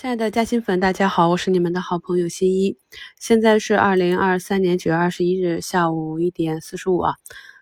亲爱的嘉兴粉，大家好，我是你们的好朋友新一。现在是二零二三年九月二十一日下午一点四十五啊。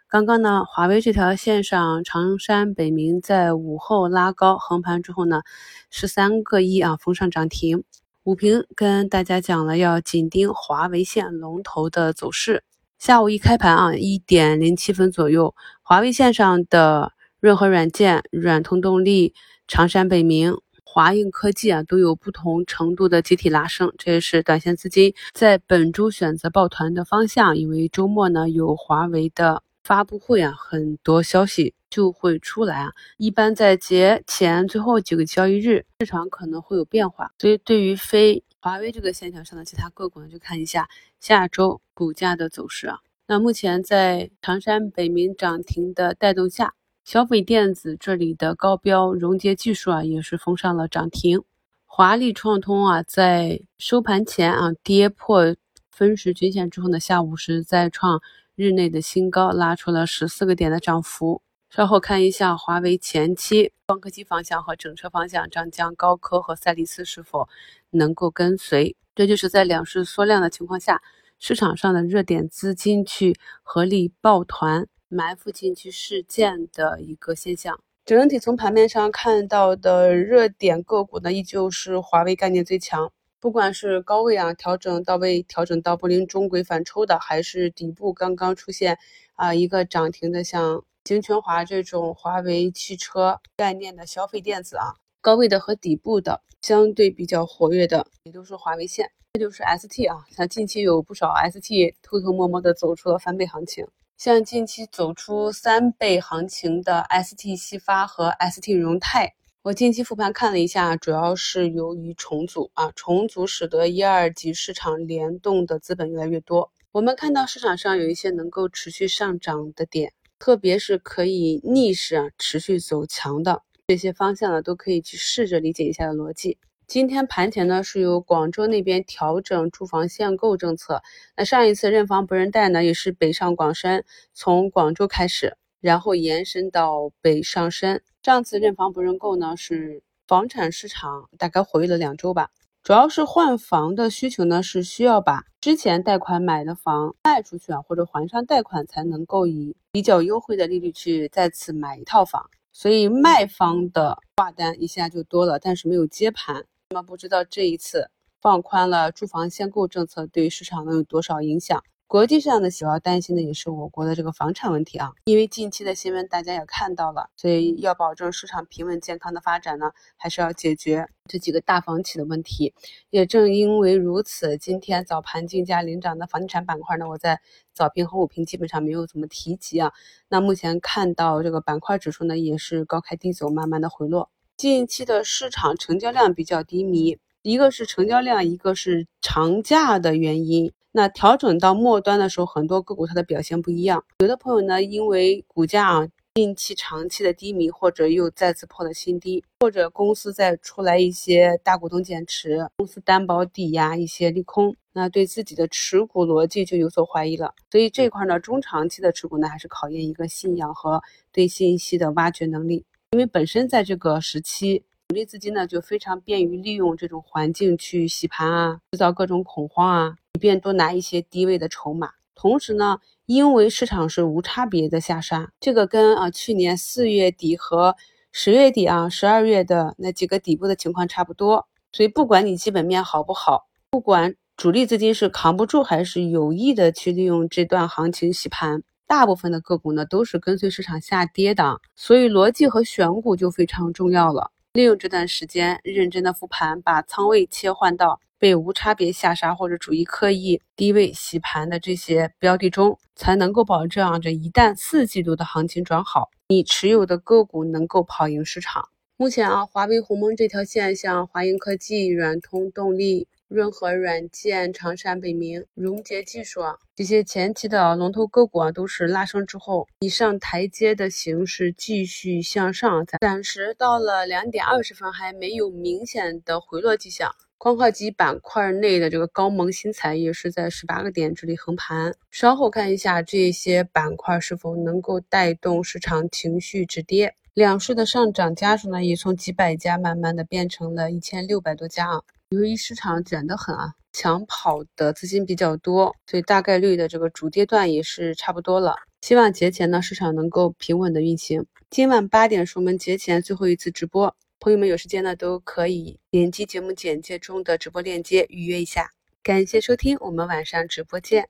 刚刚呢，华为这条线上，长山、北明在午后拉高横盘之后呢，十三个一啊封上涨停。午评跟大家讲了要紧盯华为线龙头的走势。下午一开盘啊，一点零七分左右，华为线上的润和软件、软通动力、长山、北明。华映科技啊，都有不同程度的集体拉升，这也是短线资金在本周选择抱团的方向。因为周末呢有华为的发布会啊，很多消息就会出来啊。一般在节前最后几个交易日，市场可能会有变化。所以对于非华为这个线条上的其他个股呢，就看一下下周股价的走势啊。那目前在长山、北明涨停的带动下。消费电子这里的高标熔接技术啊，也是封上了涨停。华丽创通啊，在收盘前啊跌破分时均线之后呢，下午是再创日内的新高，拉出了十四个点的涨幅。稍后看一下华为前期光刻机方向和整车方向，张江高科和赛力斯是否能够跟随。这就是在两市缩量的情况下，市场上的热点资金去合力抱团。埋伏近期事件的一个现象，整体从盘面上看到的热点个股呢，依旧是华为概念最强。不管是高位啊调整到位，调整到布林中轨反抽的，还是底部刚刚出现啊一个涨停的，像金泉华这种华为汽车概念的消费电子啊，高位的和底部的相对比较活跃的，也都是华为线。这就是 ST 啊，像近期有不少 ST 偷偷摸摸的走出了翻倍行情。像近期走出三倍行情的 ST 西发和 ST 荣泰，我近期复盘看了一下，主要是由于重组啊，重组使得一二级市场联动的资本越来越多。我们看到市场上有一些能够持续上涨的点，特别是可以逆势啊持续走强的这些方向呢，都可以去试着理解一下的逻辑。今天盘前呢，是由广州那边调整住房限购政策。那上一次认房不认贷呢，也是北上广深，从广州开始，然后延伸到北上深。上次认房不认购呢，是房产市场大概活跃了两周吧。主要是换房的需求呢，是需要把之前贷款买的房卖出去啊，或者还上贷款，才能够以比较优惠的利率去再次买一套房。所以卖方的挂单一下就多了，但是没有接盘。那么不知道这一次放宽了住房限购政策，对于市场能有多少影响？国际上的主要担心的也是我国的这个房产问题啊，因为近期的新闻大家也看到了，所以要保证市场平稳健康的发展呢，还是要解决这几个大房企的问题。也正因为如此，今天早盘竞价领涨的房地产板块呢，我在早评和午评基本上没有怎么提及啊。那目前看到这个板块指数呢，也是高开低走，慢慢的回落。近期的市场成交量比较低迷，一个是成交量，一个是长假的原因。那调整到末端的时候，很多个股它的表现不一样。有的朋友呢，因为股价啊近期长期的低迷，或者又再次破了新低，或者公司在出来一些大股东减持、公司担保抵押一些利空，那对自己的持股逻辑就有所怀疑了。所以这块呢，中长期的持股呢，还是考验一个信仰和对信息的挖掘能力。因为本身在这个时期，主力资金呢就非常便于利用这种环境去洗盘啊，制造各种恐慌啊，以便多拿一些低位的筹码。同时呢，因为市场是无差别的下杀，这个跟啊去年四月底和十月底啊十二月的那几个底部的情况差不多。所以不管你基本面好不好，不管主力资金是扛不住还是有意的去利用这段行情洗盘。大部分的个股呢都是跟随市场下跌的，所以逻辑和选股就非常重要了。利用这段时间认真的复盘，把仓位切换到被无差别下杀或者主力刻意低位洗盘的这些标的中，才能够保证这一旦四季度的行情转好，你持有的个股能够跑赢市场。目前啊，华为鸿蒙这条线，像华英科技、软通动力。润和软件、长山、北明、融捷技术啊，这些前期的龙头个股啊，都是拉升之后以上台阶的形式继续向上，暂时到了两点二十分还没有明显的回落迹象。光刻机板块内的这个高锰新材也是在十八个点这里横盘，稍后看一下这些板块是否能够带动市场情绪止跌。两市的上涨家数呢，也从几百家慢慢的变成了一千六百多家啊。由于市场卷得很啊，抢跑的资金比较多，所以大概率的这个主跌段也是差不多了。希望节前呢，市场能够平稳的运行。今晚八点是我们节前最后一次直播，朋友们有时间呢都可以点击节目简介中的直播链接预约一下。感谢收听，我们晚上直播见。